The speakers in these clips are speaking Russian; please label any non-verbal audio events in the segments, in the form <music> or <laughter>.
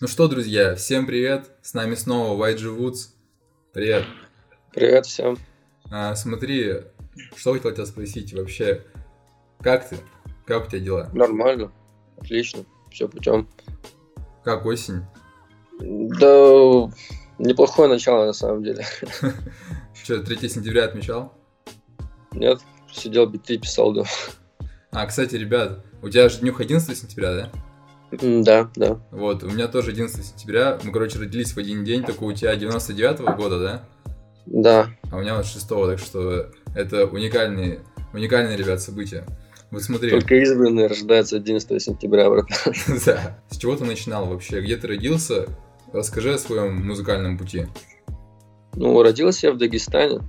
Ну что, друзья, всем привет! С нами снова YG Woods. Привет. Привет всем. А, смотри, что хотел тебя спросить вообще, как ты? Как у тебя дела? Нормально, отлично, все путем. Как осень? Да, неплохое начало на самом деле. <laughs> <laughs> Что, 3 сентября отмечал? Нет, сидел биты писал, да. А, кстати, ребят, у тебя же днюх 11 сентября, да? Да, да. Вот, у меня тоже 11 сентября. Мы, короче, родились в один день, только у тебя 99-го года, да? Да. А у меня вот 6 так что это уникальные, уникальные, ребят, события. Вот смотри. Только избранные рождаются 11 сентября, брат. <laughs> Да. С чего ты начинал вообще? Где ты родился? Расскажи о своем музыкальном пути. Ну, родился я в Дагестане.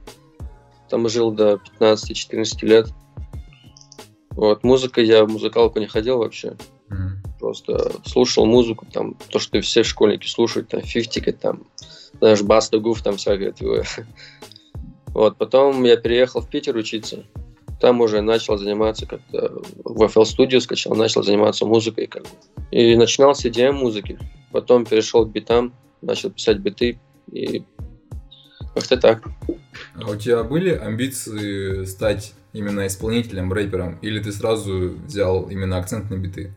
Там жил до 15-14 лет. Вот, музыка, я в музыкалку не ходил вообще. Просто слушал музыку, там, то, что все школьники слушают, там, фифтика, там, знаешь, Баста Гуф, там, всякое такое. <laughs> Вот, потом я переехал в Питер учиться. Там уже начал заниматься как-то в FL Studio скачал, начал заниматься музыкой как бы. И начинал с EDM музыки. Потом перешел к битам, начал писать биты и как-то так. А у тебя были амбиции стать именно исполнителем, рэпером? Или ты сразу взял именно акцент на биты?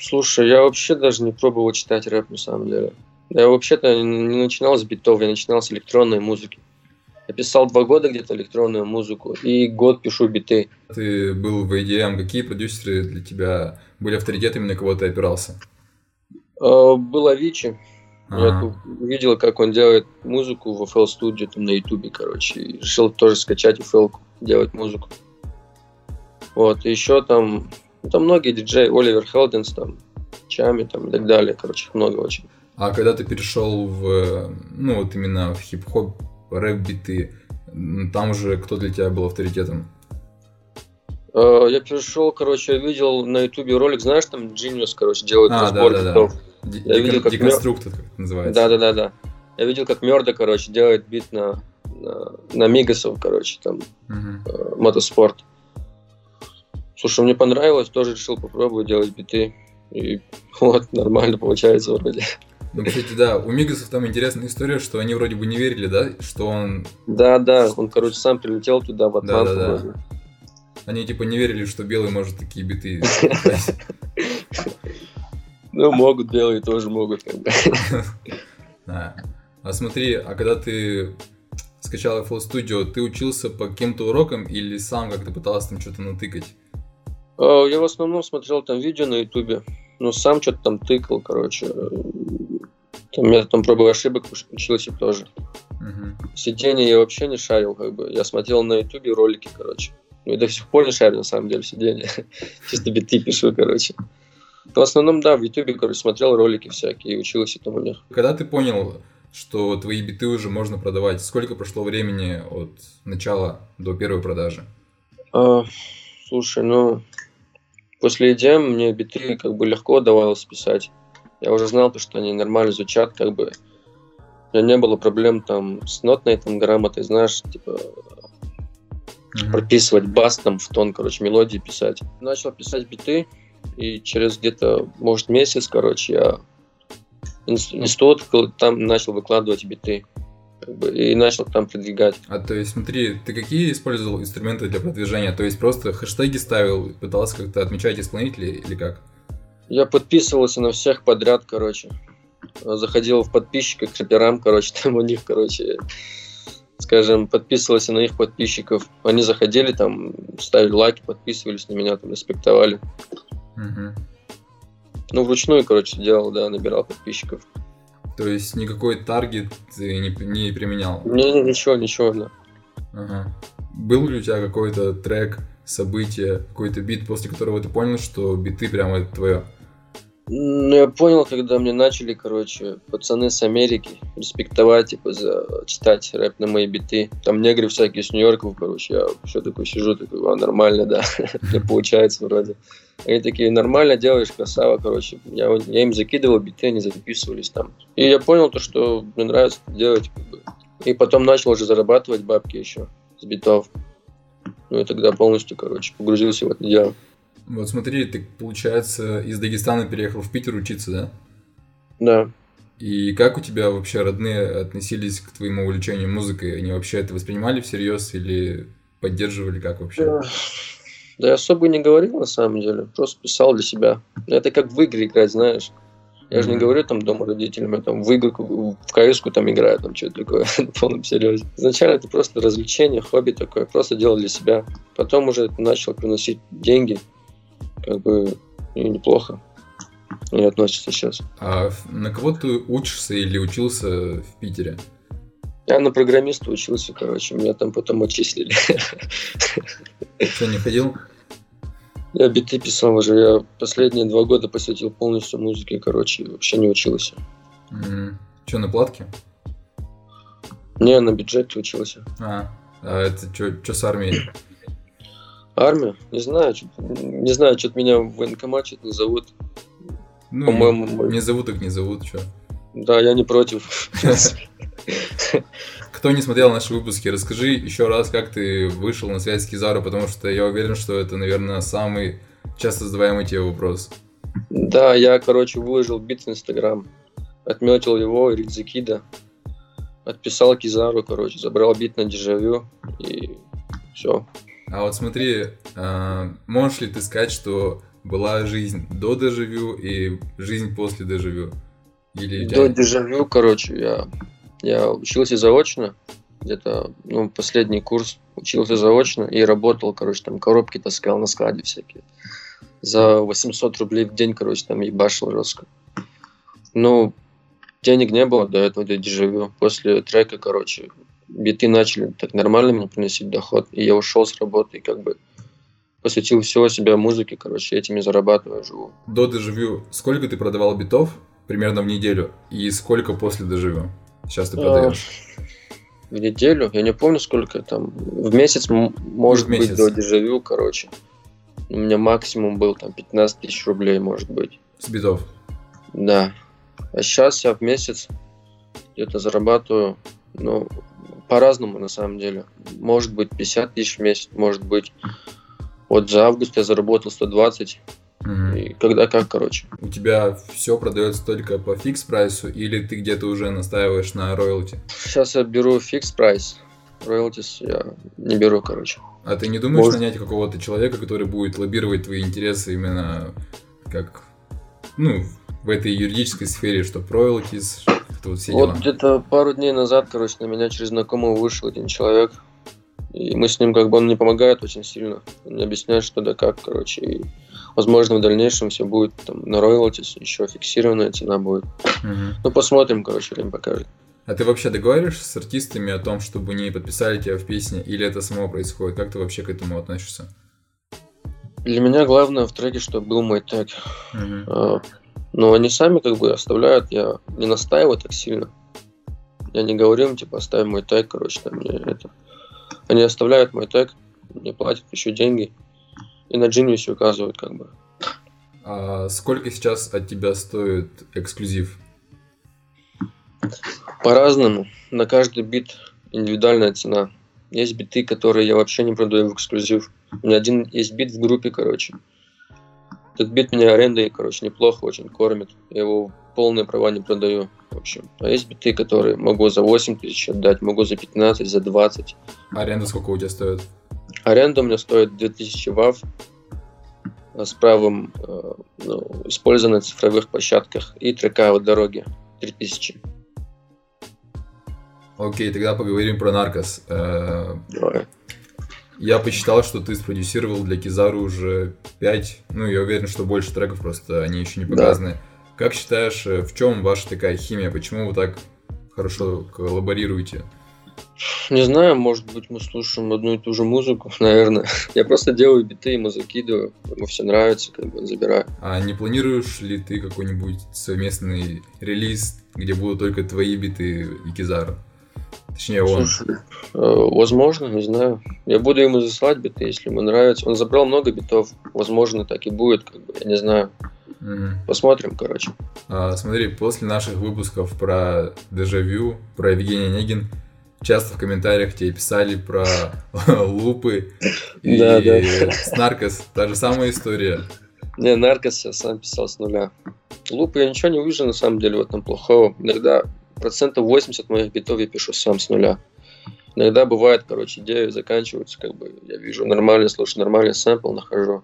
Слушай, я вообще даже не пробовал читать рэп на самом деле. Я вообще-то не начинал с битов, я начинал с электронной музыки. Я писал два года где-то электронную музыку, и год пишу биты. Ты был в ADM, какие продюсеры для тебя были авторитетами, на кого ты опирался? Э, Был Авичи. Я увидел, как он делает музыку в FL Studio там на Ютубе, короче. И решил тоже скачать FL, делать музыку. Вот, и еще там, ну, там многие диджеи, Оливер Хелденс, там, Чами, там, и так далее, короче, много очень. А когда ты перешел в, ну вот именно в хип-хоп, рэп-биты, там уже кто для тебя был авторитетом? Э, Я перешел, короче, я видел на Ютубе ролик, знаешь, там Genius, короче, делает А, разбор да-да-да. битов. Ди- Я декон- видел, как Деконструктор, как это называется. Да, да, да, да. Я видел, как Мерда, короче, делает бит на, на, на Мигасов, короче, там, Мгм. э, мотоспорт. Слушай, мне понравилось, тоже решил попробовать делать биты. И <laughs> вот, нормально получается вроде. Ну, кстати, да, у Мигасов там интересная история, что они вроде бы не верили, да, что он... Да, да, он, короче, сам прилетел туда, в Атланту. Да-да-да. вроде. Они типа не верили, что белый может такие биты. <laughs> Ну, могут, белые тоже могут, как бы. Да. А смотри, а когда ты скачал FL Studio, ты учился по каким-то урокам или сам как-то пытался там что-то натыкать? Э, Я в основном смотрел там видео на Ютубе, но сам что-то там тыкал, короче. Там я там пробовал ошибок уч- учился тоже. Мгм. Сиденье я вообще не шарил, как бы. Я смотрел на Ютубе ролики, короче. Ну и до сих пор не шарю, на самом деле, сиденье. <laughs> Чисто биты пишу, короче. В основном, да, в Ютубе, короче, смотрел ролики всякие и учился там у них. Когда ты понял, что твои биты уже можно продавать, сколько прошло времени от начала до первой продажи? А, слушай, ну, после EDM мне биты как бы легко давалось писать. Я уже знал, то, что они нормально звучат, как бы. У меня не было проблем там с нотной там грамотой, знаешь, типа Мгм. прописывать бас там в тон, короче, мелодии писать. Начал писать биты, и через где-то, может, месяц, короче, я инс- институт там начал выкладывать биты. Как бы, и начал там продвигать. А то есть, смотри, ты какие использовал инструменты для продвижения? То есть просто хэштеги ставил, пытался как-то отмечать исполнителей или как? Я подписывался на всех подряд, короче. Заходил в подписчиков к рэперам, короче, <laughs> там у них, короче, скажем, подписывался на их подписчиков. Они заходили там, ставили лайки, подписывались на меня, там, респектовали. Мгм. Ну, вручную, короче, делал, да, набирал подписчиков. То есть никакой таргет ты не, не применял? Не, ничего, ничего, да. Ага. Был ли у тебя какой-то трек, событие, какой-то бит, после которого ты понял, что биты прямо это твое? Ну, я понял, когда мне начали, короче, пацаны с Америки респектовать, типа, за читать рэп на мои биты. Там негры всякие с Нью-Йорков, короче, я все такой сижу, такой, а, нормально, да, <laughs> мне получается вроде. Они такие, нормально делаешь, красава, короче. Я, я им закидывал биты, они записывались там. И я понял то, что мне нравится делать, как бы. И потом начал уже зарабатывать бабки еще с битов. Ну и тогда полностью, короче, погрузился в это дело. Вот смотри, ты, получается, из Дагестана переехал в Питер учиться, да? Да. И как у тебя вообще родные относились к твоему увлечению музыкой? Они вообще это воспринимали всерьез или поддерживали как вообще? Да я особо не говорил на самом деле, просто писал для себя. Это как в игры играть, знаешь. Я же не говорю там дома родителям, я там в игру, в кс там играю, там что-то такое, <laughs> на полном серьезе. Изначально это просто развлечение, хобби такое, просто делал для себя. Потом уже это начал приносить деньги, как бы и неплохо не относится сейчас. А на кого ты учишься или учился в Питере? Я на программиста учился, короче, меня там потом отчислили. Что, не ходил? Я биты писал уже. Я последние два года посвятил полностью музыке, короче, вообще не учился. Mm. Что, на платке? Не, на бюджете учился. А, а это что с армией? Армия? Не знаю, не знаю, что-то меня в военкомат что-то не зовут. Ну, По-моему, не зовут, так не зовут, что. Да, я не против. <laughs> Кто не смотрел наши выпуски, расскажи еще раз, как ты вышел на связь с Кизару, потому что я уверен, что это, наверное, самый часто задаваемый тебе вопрос. Да, я, короче, выложил бит в Инстаграм, отметил его, Ридзикида, отписал Кизару, короче, забрал бит на дежавю и все. А вот смотри, а, можешь ли ты сказать, что была жизнь до дежавю и жизнь после дежавю? Или до дежавю, короче, я я учился заочно, где-то, ну, последний курс учился заочно и работал, короче, там коробки таскал на складе всякие. За 800 рублей в день, короче, там ебашил жестко. Ну, денег не было до этого, до дежавю. После трека, короче, биты начали так нормально мне приносить доход, и я ушел с работы, и как бы посвятил всего себя музыке, короче, этими зарабатываю, живу. До дежавю сколько ты продавал битов примерно в неделю, и сколько после дежавю? Сейчас ты продаешь? В неделю, я не помню сколько там, в месяц может в месяц. быть до дежавю, короче. У меня максимум был там 15 тысяч рублей, может быть. С битов? Да. А сейчас я в месяц где-то зарабатываю, ну, по-разному на самом деле. Может быть 50 тысяч в месяц, может быть. Вот за август я заработал 120, Угу. И когда как, короче. У тебя все продается только по fix price у или ты где-то уже настаиваешь на роялти? Сейчас я беру fix price. Royalties я не беру, короче. А ты не думаешь Может... нанять какого-то человека, который будет лоббировать твои интересы именно как, ну, в этой юридической сфере, что роялтис, вот все? Вот где-то пару дней назад, короче, на меня через знакомого вышел один человек, и мы с ним как бы он мне помогает очень сильно. Он мне объясняет, что да как, короче. И, возможно, в дальнейшем все будет там на роялтис, еще фиксированная цена будет. Угу. Ну, посмотрим, короче, время покажет. А ты вообще договариваешься с артистами о том, чтобы не подписали тебя в песне, или это само происходит? Как ты вообще к этому относишься? Для меня главное в треке, чтобы был мой тег. Угу. Но они сами как бы оставляют, я не настаиваю так сильно. Я не говорю им, типа, оставь мой тег, короче, там мне это. Они оставляют мой тег, мне платят еще деньги. И на Genius указывают как бы. А сколько сейчас от тебя стоит эксклюзив? По-разному. На каждый бит индивидуальная цена. Есть биты, которые я вообще не продаю в эксклюзив. У меня один есть бит в группе, короче. Этот бит меня арендой, короче, неплохо очень кормит. Я его полные права не продаю, в общем. А есть биты, которые могу за 8 тысяч отдать, могу за 15, за 20. Аренда сколько у тебя стоит? Аренда у меня стоит 2000 вав с правом э, ну, использования на цифровых площадках и трека от дороги 3000. Окей, тогда поговорим про Наркос. Э, Давай. Я посчитал, что ты спродюсировал для Кизару уже 5, ну я уверен, что больше треков, просто они еще не показаны. Да. Как считаешь, э, в чем ваша такая химия? Почему вы так хорошо коллаборируете? Не знаю, может быть, мы слушаем одну и ту же музыку, <laughs> наверное. Я просто делаю биты, ему закидываю, ему все нравится, как бы забираю. А не планируешь ли ты какой-нибудь совместный релиз, где будут только твои биты и Кизара? Точнее, он. Слушай, э, возможно, не знаю. Я буду ему засылать биты, если ему нравится. Он забрал много битов. Возможно, так и будет, как бы, я не знаю. Угу. Посмотрим, короче. А, смотри, после наших выпусков про дежавю, про Евгения Негин, часто в комментариях тебе писали про <laughs> лупы и да, да. с Наркос. Та же самая история. Не, Наркос я сам писал с нуля. Луп я ничего не вижу на самом деле в этом плохого. Иногда процентов 80 моих битов я пишу сам с нуля. Иногда бывает, короче, идеи заканчиваются, как бы я вижу нормальный, слушаю нормальный сэмпл, нахожу,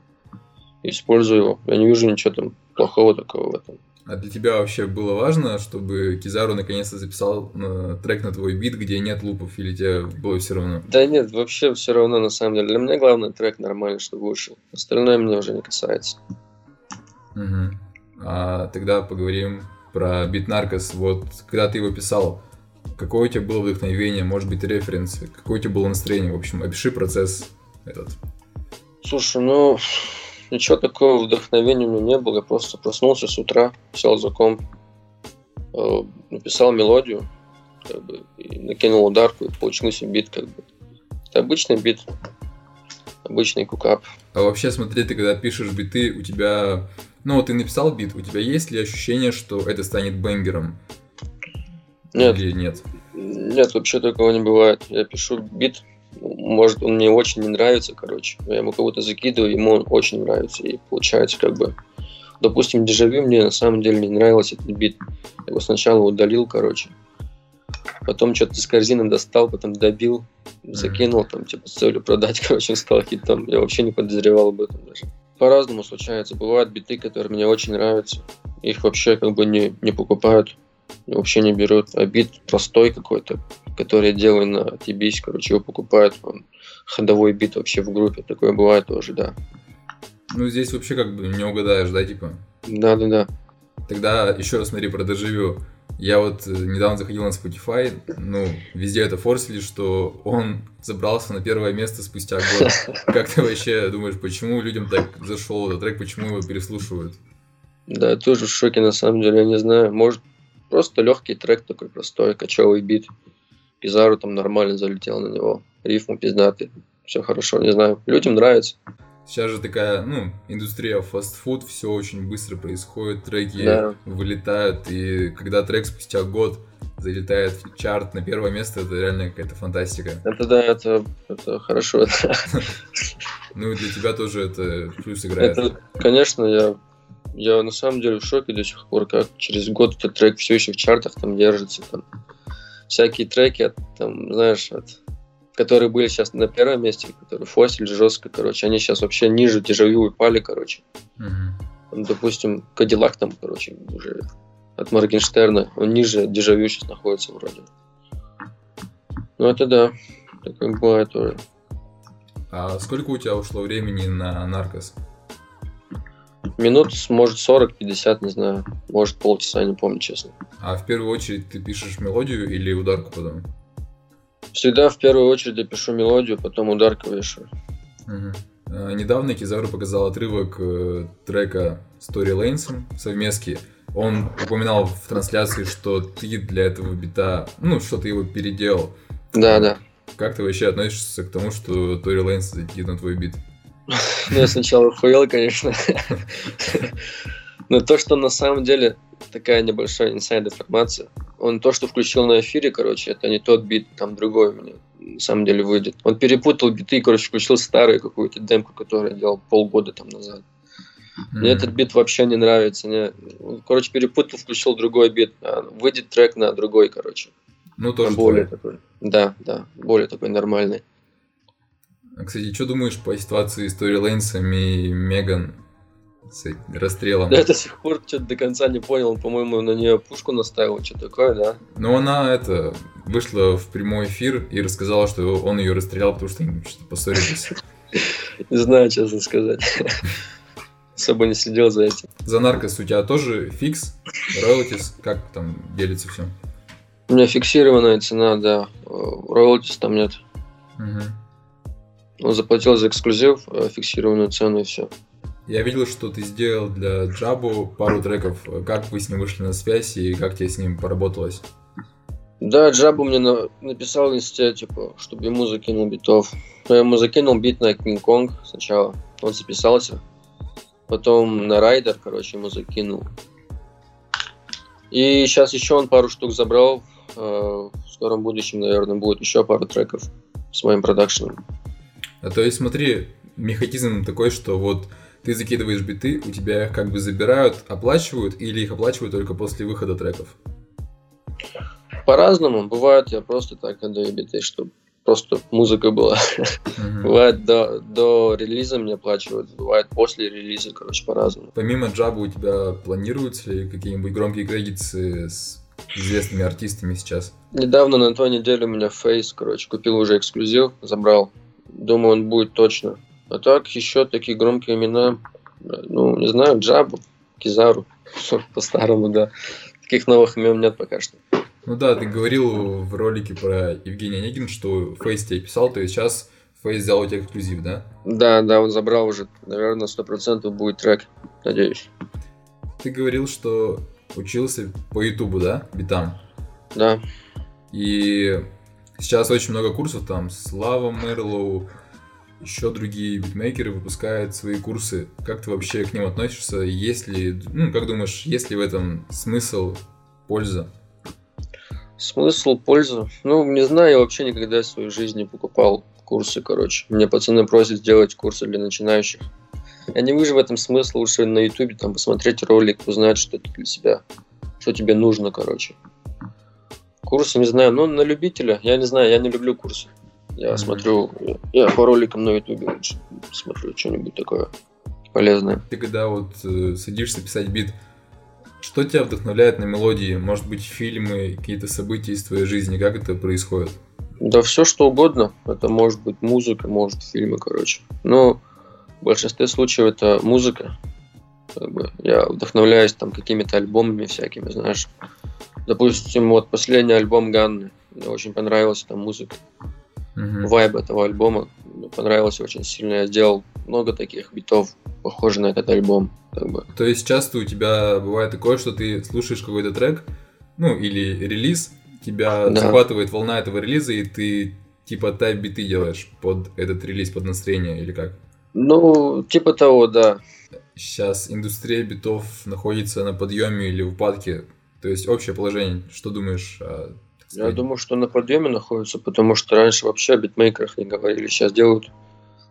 использую его. Я не вижу ничего там плохого такого в этом. А для тебя вообще было важно, чтобы Кизару наконец-то записал э, трек на твой бит, где нет лупов, или тебе было все равно? Да нет, вообще все равно на самом деле. Для меня главный трек нормальный, чтобы вышел. Остальное меня уже не касается. Угу. А тогда поговорим про бит Наркос. Вот когда ты его писал, какое у тебя было вдохновение, может быть, референсы, какое у тебя было настроение, в общем, опиши процесс этот. Слушай, ну, Ничего такого вдохновения у меня не было. Я просто проснулся с утра, сел за комп, э, написал мелодию, как бы, и накинул ударку, и получился бит, как бы. Это обычный бит, обычный кукап. А вообще, смотри, ты когда пишешь биты, у тебя... Ну, ты написал бит, у тебя есть ли ощущение, что это станет бенгером? Нет. Или нет? Нет, вообще такого не бывает. Я пишу бит, может, он мне очень не нравится, короче. Я ему кого-то закидываю, ему он очень нравится. И получается, как бы, допустим, дежавю мне на самом деле не нравился этот бит. Я его сначала удалил, короче. Потом что-то из корзины достал, потом добил, закинул, там, типа, с целью продать, <laughs> короче, стал хитом. Я вообще не подозревал об этом даже. По-разному случается. Бывают биты, которые мне очень нравятся. Их вообще как бы не, не покупают вообще не берут. А бит простой какой-то, который я делаю на TBS, короче, его покупают. Он ходовой бит вообще в группе. Такое бывает тоже, да. Ну, здесь вообще как бы не угадаешь, да, типа? Да-да-да. Тогда еще раз смотри про дежавю. Я вот э, недавно заходил на Spotify, ну, везде это форсили, что он забрался на первое место спустя год. <laughs> Как ты вообще думаешь, почему людям так зашел этот трек, почему его переслушивают? Да, я тоже в шоке, на самом деле, я не знаю. Может, Просто легкий трек такой простой, кочевый бит. Пизару там нормально залетел на него. Рифму пиздатый. Все хорошо, не знаю. Людям нравится. Сейчас же такая, ну, индустрия фастфуд, все очень быстро происходит, треки да. вылетают, и когда трек спустя год залетает в чарт на первое место, это реально какая-то фантастика. Это да, это, это хорошо. <laughs> Ну и для тебя тоже это плюс играет. Это, конечно, я я на самом деле в шоке до сих пор, как через год этот трек все еще в чартах там держится. Там. Всякие треки, от, там, знаешь, от, которые были сейчас на первом месте, которые фосиль жестко, короче, они сейчас вообще ниже дежавю упали, короче. Там, допустим, Кадиллак там, короче, уже от Моргенштерна, он ниже дежавю сейчас находится вроде. Ну это да, такое бывает тоже. А сколько у тебя ушло времени на Наркос? Минут, может, 40-50, не знаю. Может, полчаса, не помню, честно. А в первую очередь ты пишешь мелодию или ударку потом? Всегда в первую очередь я пишу мелодию, потом ударку вешаю. Угу. Недавно Кизару показал отрывок э, трека Story Lanes совместки. Он упоминал в трансляции, что ты для этого бита, ну, что ты его переделал. Да, да. Как ты вообще относишься к тому, что Tory Lanez закинет на твой бит? <laughs> Ну, я сначала хуел, конечно. <laughs> Но то, что на самом деле такая небольшая инсайд информация, он то, что включил на эфире, короче, это не тот бит, там другой у меня на самом деле выйдет. Он перепутал биты, короче, включил старую какую-то демку, которую я делал полгода там назад. Мне этот бит вообще не нравится. Мне... Короче, перепутал, включил другой бит. А выйдет трек на другой, короче. Ну, тоже более такой. Да, да, более такой нормальный. А, кстати, что думаешь по ситуации с Тори Лейнсом и Меган с расстрелом? Я до сих пор что-то до конца не понял. По-моему, на нее пушку наставил, что такое, да? Ну, она это вышла в прямой эфир и рассказала, что он ее расстрелял, потому что они что-то поссорились. <laughs> Не знаю, честно сказать. <laughs> Особо не следил за этим. За наркос у тебя тоже фикс, роялтис, как там делится все? У меня фиксированная цена, да. Роялтис там нет. Угу. Он заплатил за эксклюзив, э, фиксированную цену и все. Я видел, что ты сделал для Джабу пару треков. Как вы с ним вышли на связь и как тебе с ним поработалось? Да, Джабу мне на... написал в инсте, типа, чтобы ему закинул битов. Я ему закинул бит на Kong сначала. Он записался. Потом на Райдер, короче, ему закинул. И сейчас еще он пару штук забрал. Э, в скором будущем, наверное, будет еще пару треков с моим продакшеном. А то есть смотри, механизм такой, что вот ты закидываешь биты, у тебя их как бы забирают, оплачивают или их оплачивают только после выхода треков? По-разному. Бывает, я просто так отдаю биты, чтобы просто музыка была. Mm-hmm. Бывает до, до релиза мне оплачивают, бывает после релиза, короче, по-разному. Помимо джаба у тебя планируются ли какие-нибудь громкие кредиты с известными артистами сейчас? Недавно на той неделе у меня Фейс, короче, купил уже эксклюзив, забрал. Думаю, он будет точно. А так еще такие громкие имена, ну, не знаю, Джабу, Кизару, по-старому, да. Таких новых имен нет пока что. Ну да, ты говорил в ролике про Евгения Онегина, что Фейс тебе писал, то есть сейчас Фейс взял у тебя эксклюзив, да? Да, да, он забрал уже, наверное, сто процентов будет трек, надеюсь. Ты говорил, что учился по Ютубу, да, битам? Да. И сейчас очень много курсов, там Слава Мерлоу, еще другие битмейкеры выпускают свои курсы. Как ты вообще к ним относишься? Есть ли, ну, как думаешь, есть ли в этом смысл, польза? Смысл, польза? Ну, не знаю, я вообще никогда в своей жизни покупал курсы, короче. Мне пацаны просят сделать курсы для начинающих. Я не вижу в этом смысла, лучше на ютубе там посмотреть ролик, узнать, что это для себя, что тебе нужно, короче. Курсы, не знаю, ну, на любителя, я не знаю, я не люблю курсы. Я mm-hmm. смотрю, я по роликам на ютубе лучше смотрю что-нибудь такое полезное. Ты когда вот э, садишься писать бит, что тебя вдохновляет на мелодии? Может быть, фильмы, какие-то события из твоей жизни? Как это происходит? Да все что угодно. Это может быть музыка, может фильмы, короче. Но в большинстве случаев это музыка. Как бы я вдохновляюсь там какими-то альбомами всякими, знаешь. Допустим, вот последний альбом Ганны. Мне очень понравилась там музыка mm-hmm. вайб этого альбома. Мне понравилось очень сильно. Я сделал много таких битов, похожих на этот альбом. Как бы. То есть часто у тебя бывает такое, что ты слушаешь какой-то трек, ну или релиз, тебя да. захватывает волна этого релиза, и ты типа тайп биты делаешь под этот релиз, под настроение, или как? Ну, типа того, да. Сейчас индустрия битов находится на подъеме или в упадке. То есть общее положение. Что думаешь о я думаю, что на подъеме находится, потому что раньше вообще о битмейкерах не говорили. Сейчас делают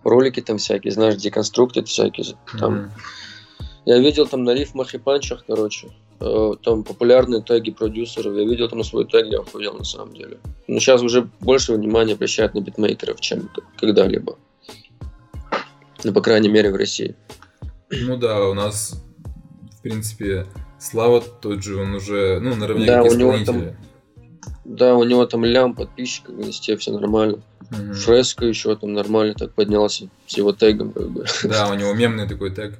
ролики там всякие, знаешь, деконструкты всякие. Там. Mm-hmm. Я видел там на рифмах и панчах, короче, э, там популярные теги продюсеров. Я видел там свой тег, я охуел на самом деле. Но сейчас уже больше внимания обращают на битмейкеров, чем когда-либо. Ну, по крайней мере, в России. Ну да, у нас, в принципе, Слава тот же, он уже, ну, наравне да, как у него там да, у него там лям подписчиков в инсте, все нормально. Mm-hmm. Фреско еще там нормально так поднялся с его тегом, как бы. Да, у него мемный такой тег.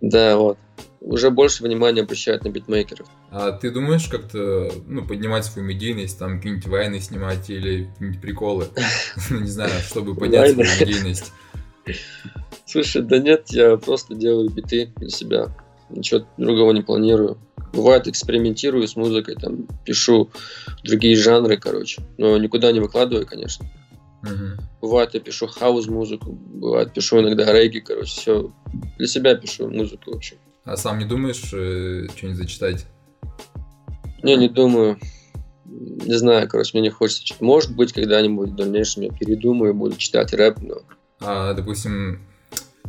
Да, вот. Уже больше внимания обращают на битмейкеров. А ты думаешь как-то ну, поднимать свою медийность, там какие-нибудь войны снимать или какие-нибудь приколы? <laughs> Ну, не знаю, чтобы поднять свою медийность. Слушай, да нет, я просто делаю биты для себя. Ничего другого не планирую. Бывает, экспериментирую с музыкой, там, пишу другие жанры, короче. Но никуда не выкладываю, конечно. Угу. Бывает, я пишу хаус-музыку, бывает, пишу иногда регги, короче, все. Для себя пишу музыку вообще. А сам не думаешь э, что-нибудь зачитать? Не, не думаю. Не знаю, короче, мне не хочется читать. Может быть, когда-нибудь в дальнейшем я передумаю, буду читать рэп, но... А, допустим,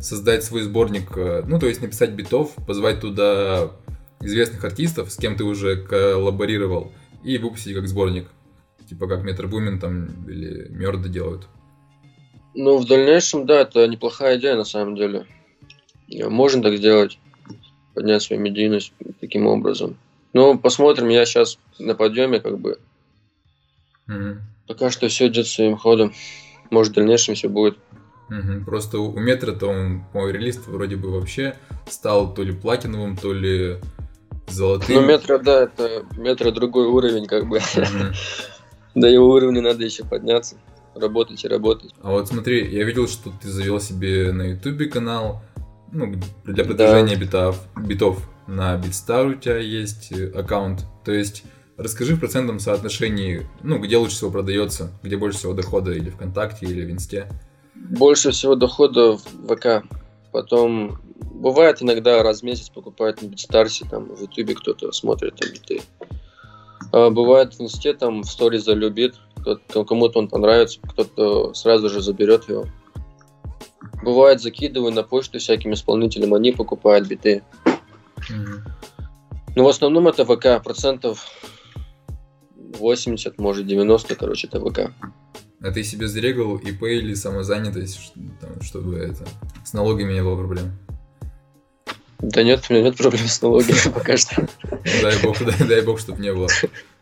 создать свой сборник, э, ну, то есть написать битов, позвать туда известных артистов, с кем ты уже коллаборировал, и выпустить как сборник. Типа как Метро Бумин там или Мёрды делают. Ну, в дальнейшем, да, это неплохая идея на самом деле. Можно так сделать, поднять свою медийность таким образом. Ну, посмотрим, я сейчас на подъеме как бы. Угу. Пока что все идет своим ходом. Может, в дальнейшем все будет. Угу. Просто у метра-то он, мой релиз вроде бы вообще стал то ли платиновым, то ли золотым. Ну, метро, да, это метро другой уровень, как бы. Mm-hmm. <laughs> До его уровня надо еще подняться. Работать и работать. А вот смотри, я видел, что ты завел себе на ютубе канал, ну, для продвижения да. битов, битов. На Битстар у тебя есть э, аккаунт. То есть, расскажи в процентном соотношении, ну, где лучше всего продается, где больше всего дохода, или ВКонтакте, или в Инсте. Больше всего дохода в ВК. Потом Бывает иногда раз в месяц покупают на Битстарсе, там в Ютубе кто-то смотрит там биты. А бывает в инсте там в сториз залюбит, кому-то он понравится, кто-то сразу же заберет его. Бывает, закидываю на почту всяким исполнителям, они покупают биты. Mm-hmm. Ну, в основном это ВК, процентов 80, может 90, короче, это ВК. А ты себе зарегал ИП или самозанятость, чтобы это с налогами не было проблем? Да нет, у меня нет проблем с налогами <laughs> пока что. Дай бог, <laughs> дай, дай бог, чтобы не было.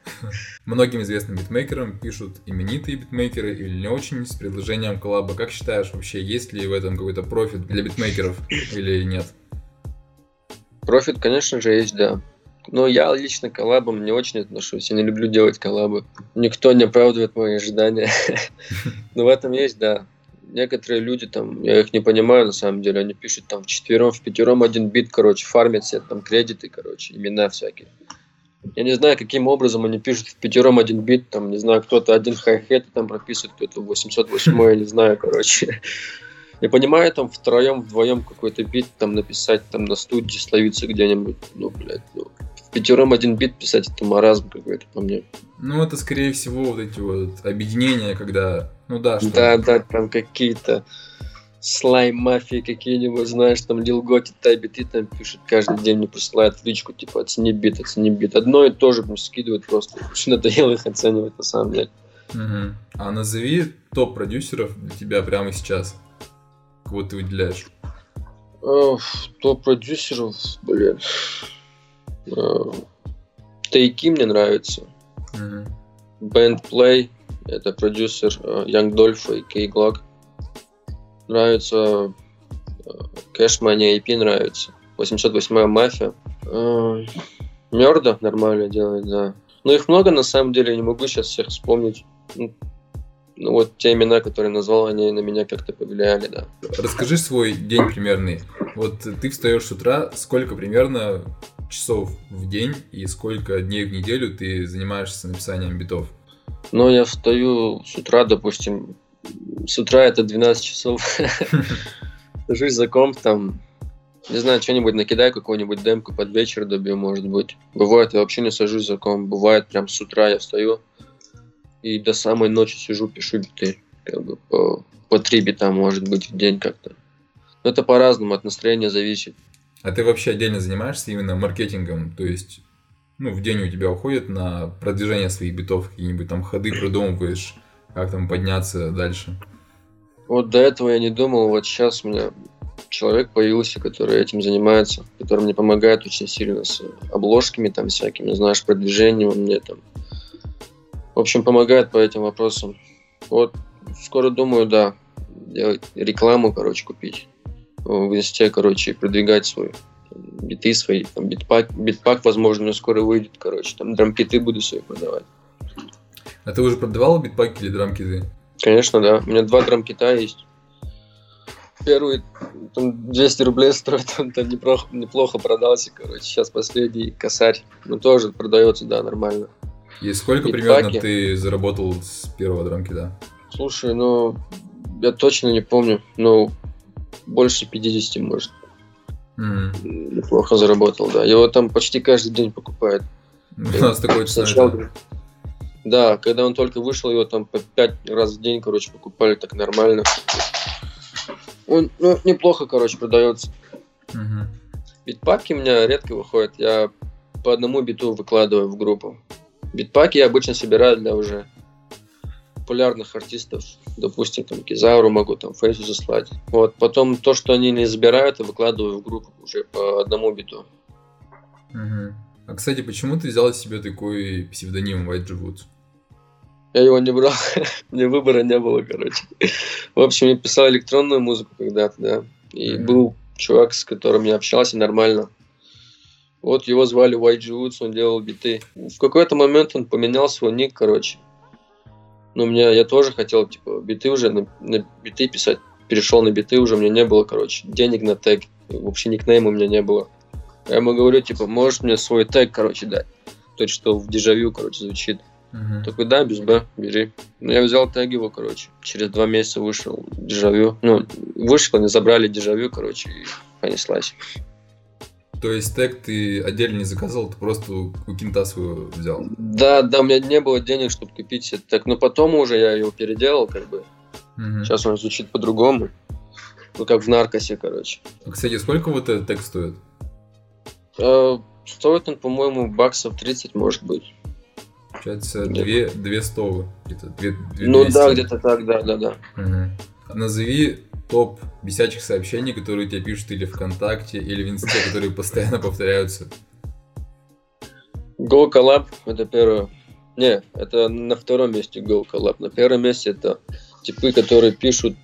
<laughs> Многим известным битмейкерам пишут именитые битмейкеры или не очень с предложением коллаба. Как считаешь вообще, есть ли в этом какой-то профит для битмейкеров или нет? Профит, конечно же, есть, да. Но я лично к коллабам не очень отношусь. Я не люблю делать коллабы. Никто не оправдывает мои ожидания. <laughs> Но в этом есть, да. Некоторые люди там, я их не понимаю на самом деле, они пишут там вчетвером, впятером один бит, короче, фармят себе там кредиты, короче, имена всякие. Я не знаю, каким образом они пишут впятером один бит, там, не знаю, кто-то один хай-хет там прописывает, кто-то 808, я не знаю, короче. Я понимаю, там втроем, вдвоем какой-то бит там написать, там на студии словиться где-нибудь, ну, блядь, ну, пятером один бит писать, это маразм какой-то по мне. Ну, это, скорее всего, вот эти вот объединения, когда, ну да, что... Да, да, там какие-то слайм-мафии какие-нибудь, знаешь, там Лил Готи, Тайбит, и там пишет каждый день, мне присылает в личку, типа, оцени бит, оцени бит. Одно и то же мне скидывают просто. Очень надоело их оценивать, на самом деле. Угу. А назови топ продюсеров для тебя прямо сейчас. Кого ты выделяешь? топ продюсеров, блин. Тайки мне нравится. Band Play, это продюсер Young Dolph и Кей Глок. Нравится Cash Money IP нравится. 808 Мафия. Мерда нормально делает, да. Но их много на самом деле, я не могу сейчас всех вспомнить. Ну вот те имена, которые назвал, они на меня как-то повлияли, да. Расскажи свой день примерный. Вот ты встаешь с утра, сколько примерно часов в день и сколько дней в неделю ты занимаешься написанием битов? Ну, я встаю с утра, допустим, с утра это 12 часов. <laughs> Сажусь за комп, там, не знаю, что-нибудь накидаю, какую-нибудь демку под вечер добью, может быть. Бывает, я вообще не сажусь за комп. Бывает, прям с утра я встаю и до самой ночи сижу, пишу биты. Как бы по, по три бита, может быть, в день как-то. Но это по-разному, от настроения зависит. А ты вообще отдельно занимаешься именно маркетингом? То есть, ну, в день у тебя уходит на продвижение своих битов, какие-нибудь там ходы продумываешь, как там подняться дальше? Вот до этого я не думал, вот сейчас у меня человек появился, который этим занимается, который мне помогает очень сильно с обложками там всякими, знаешь, продвижением, мне там, в общем, помогает по этим вопросам. Вот, скоро думаю, да, делать рекламу, короче, купить в инсте, короче, продвигать свой биты свои, там, битпак, битпак, возможно, скоро выйдет, короче, там драмкиты буду свои продавать. А ты уже продавал битпаки или драмкиты? Конечно, да. У меня два драмкита есть. Первый там 200 рублей стоит, <laughs> он там неплохо, неплохо продался, короче. Сейчас последний косарь. Ну, тоже продается, да, нормально. И сколько битпаки. примерно ты заработал с первого драмкита? Слушай, ну, я точно не помню. Ну, больше 50, может. Mm. Неплохо заработал, да. Его там почти каждый день покупают. <laughs> У нас такой Сначала... Да, когда он только вышел, его там по 5 раз в день, короче, покупали так нормально. Он ну, неплохо, короче, продается. Mm-hmm. Битпаки у меня редко выходят. Я по одному биту выкладываю в группу. Битпаки я обычно собираю для уже популярных артистов, допустим, там Кизару могу там Фейсу заслать. Вот, потом то, что они не забирают, я выкладываю в группу уже по одному биту. Угу. А, кстати, почему ты взял себе такой псевдоним White Woods? Я его не брал, <laughs> мне выбора не было, короче. В общем, я писал электронную музыку когда-то, да. И mm-hmm. был чувак, с которым я общался нормально. Вот его звали YG Woods, он делал биты. В какой-то момент он поменял свой ник, короче. Ну, мне я тоже хотел, типа, биты уже, на, на биты писать. Перешел на биты уже, у меня не было, короче, денег на тег. Вообще никнейма у меня не было. Я ему говорю, типа, можешь мне свой тег, короче, дать? Тот, что в дежавю, короче, звучит. Uh-huh. Такой, да, без Б, бери. Ну, я взял тег его, короче. Через два месяца вышел дежавю. Ну, вышел, они забрали дежавю, короче, и понеслась. То есть тег ты отдельно не заказывал, ты просто у кинта своего взял? Да, да, у меня не было денег, чтобы купить себе тег. Но потом уже я его переделал, как бы. Угу. Сейчас он звучит по-другому. Ну, как в наркосе, короче. А, кстати, сколько вот этот текст стоит? Э, стоит он, по-моему, баксов 30, может быть. Получается, две, две стовы. Где-то две, две ну 200. да, где-то так, да, да, да. Угу. Назови топ бесячих сообщений, которые тебе пишут или ВКонтакте, или в Инсте, которые постоянно повторяются. Go Collab — это первое. Не, это на втором месте Go Collab. На первом месте это типы, которые пишут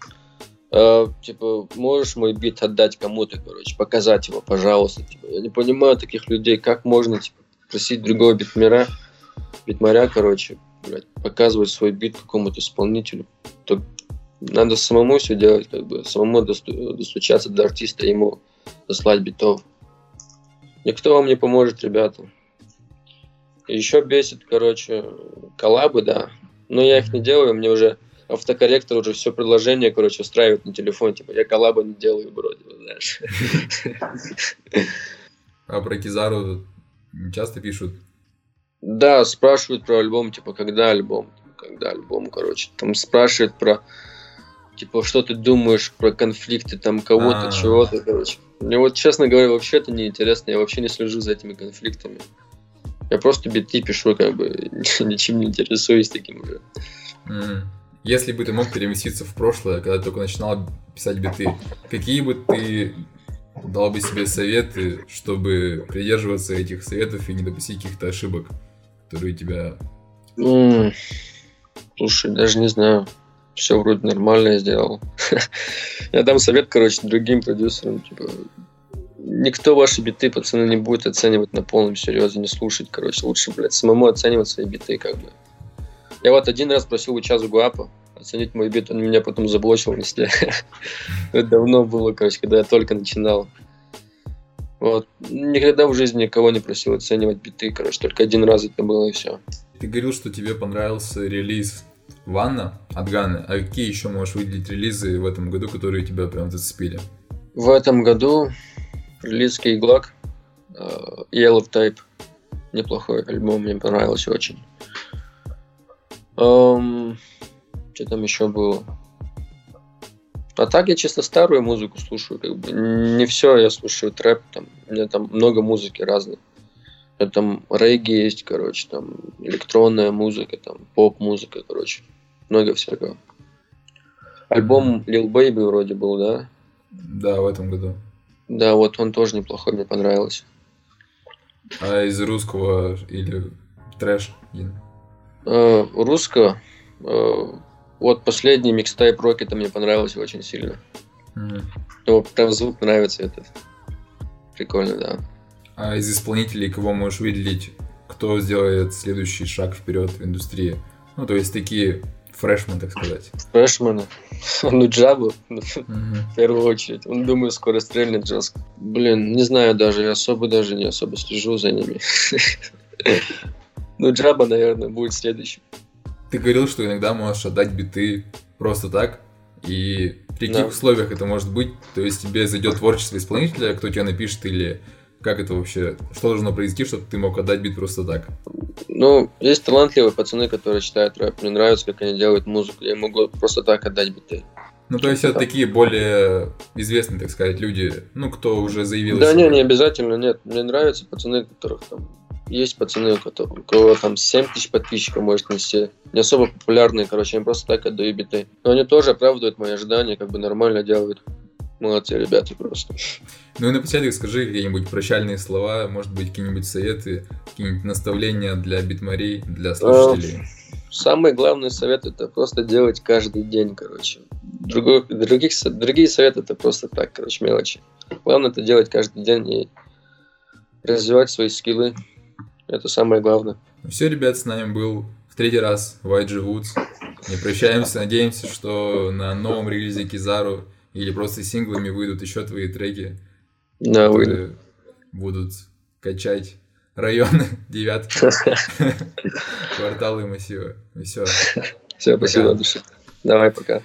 э, типа, можешь мой бит отдать кому-то, короче, показать его, пожалуйста. Типа, я не понимаю таких людей, как можно, типа, просить другого битмера, битмаря, короче, блядь, показывать свой бит какому-то исполнителю. То надо самому все делать, как бы, самому достучаться до артиста, ему дослать битов. Никто вам не поможет, ребята. Еще бесит, короче, коллабы, да. Но я их не делаю, мне уже автокорректор уже все предложение, короче, устраивает на телефон. Типа, я коллабы не делаю вроде, знаешь. <laughs> А про Кизару часто пишут? Да, спрашивают про альбом, типа, когда альбом, когда альбом, короче. Там спрашивают про, типа, что ты думаешь про конфликты, там, кого-то, а. чего-то, короче. Мне вот, честно говоря, вообще это неинтересно, я вообще не слежу за этими конфликтами. Я просто биты пишу, как бы, <laughs> ничем не интересуюсь таким уже. Если бы ты мог переместиться в прошлое, когда ты только начинал писать биты, какие бы ты дал бы себе советы, чтобы придерживаться этих советов и не допустить каких-то ошибок, которые тебя... Mm, слушай, даже не знаю. Все вроде нормально я сделал. <laughs> я дам совет, короче, другим продюсерам, типа, никто ваши биты, пацаны, не будет оценивать на полном серьезе, не слушать, короче, лучше, блядь, самому оценивать свои биты, как бы. Я вот один раз просил у Чазу Гуапа оценить мой бит, он меня потом заблочил в инсте. <laughs> Это давно было, короче, когда я только начинал. Вот. Никогда в жизни никого не просил оценивать биты, короче, только один раз это было и все. Ты говорил, что тебе понравился релиз Ванна от Ганы. А какие еще можешь выделить релизы в этом году, которые тебя прям зацепили? В этом году релиз Кейглак, uh, Yellow Type. Неплохой альбом, мне понравился очень. Um, что там еще было? А так я чисто старую музыку слушаю, как бы не все я слушаю трэп, там, у меня там много музыки разной. Это там регги есть, короче, там электронная музыка, там поп-музыка, короче, много всякого. Альбом Lil Baby вроде был, да? Да, в этом году. Да, вот он тоже неплохой, мне понравился. А из русского или трэш? Э, русского. Э, вот последний микстайп Рокета мне понравился очень сильно. Mm. Ну, прям звук нравится этот. Прикольно, да. А из исполнителей кого можешь выделить, кто сделает следующий шаг вперед в индустрии? Ну, то есть такие фрешман, так сказать. Фрешманы? <laughs> ну, Джабу, в первую очередь. Он, думаю, скоро стрельнет жестко. Блин, не знаю даже, я особо даже не особо слежу за ними. <laughs> Ну, Джаба, наверное, будет следующим. Ты говорил, что иногда можешь отдать биты просто так. И при каких да. условиях это может быть? То есть тебе зайдет творчество исполнителя, кто тебе напишет, или как это вообще? Что должно произойти, чтобы ты мог отдать бит просто так? Ну, есть талантливые пацаны, которые читают рэп. Мне нравится, как они делают музыку. Я могу просто так отдать биты. Ну, то есть это такие более известные, так сказать, люди, ну, кто уже заявил. Да, не, не обязательно, нет. Мне нравятся пацаны, которых там есть пацаны, у, которых, у кого там 7 тысяч подписчиков может нести. Не особо популярные, короче, они просто так отдают биты. Но они тоже оправдывают мои ожидания, как бы нормально делают. Молодцы ребята просто. Ну и напоследок скажи какие-нибудь прощальные слова, может быть, какие-нибудь советы, какие-нибудь наставления для битмарей, для слушателей. Самый главный совет это просто делать каждый день, короче. Другой, других, другие советы это просто так, короче, мелочи. Главное это делать каждый день и развивать свои скиллы. Это самое главное. Ну все, ребят, с нами был в третий раз YG Woods. Не прощаемся, надеемся, что на новом релизе Кизару или просто синглами выйдут еще твои треки. Да, выйдут. Будут качать районы <laughs> девятки, <laughs> кварталы массива. И все. Все, спасибо, Давай, пока.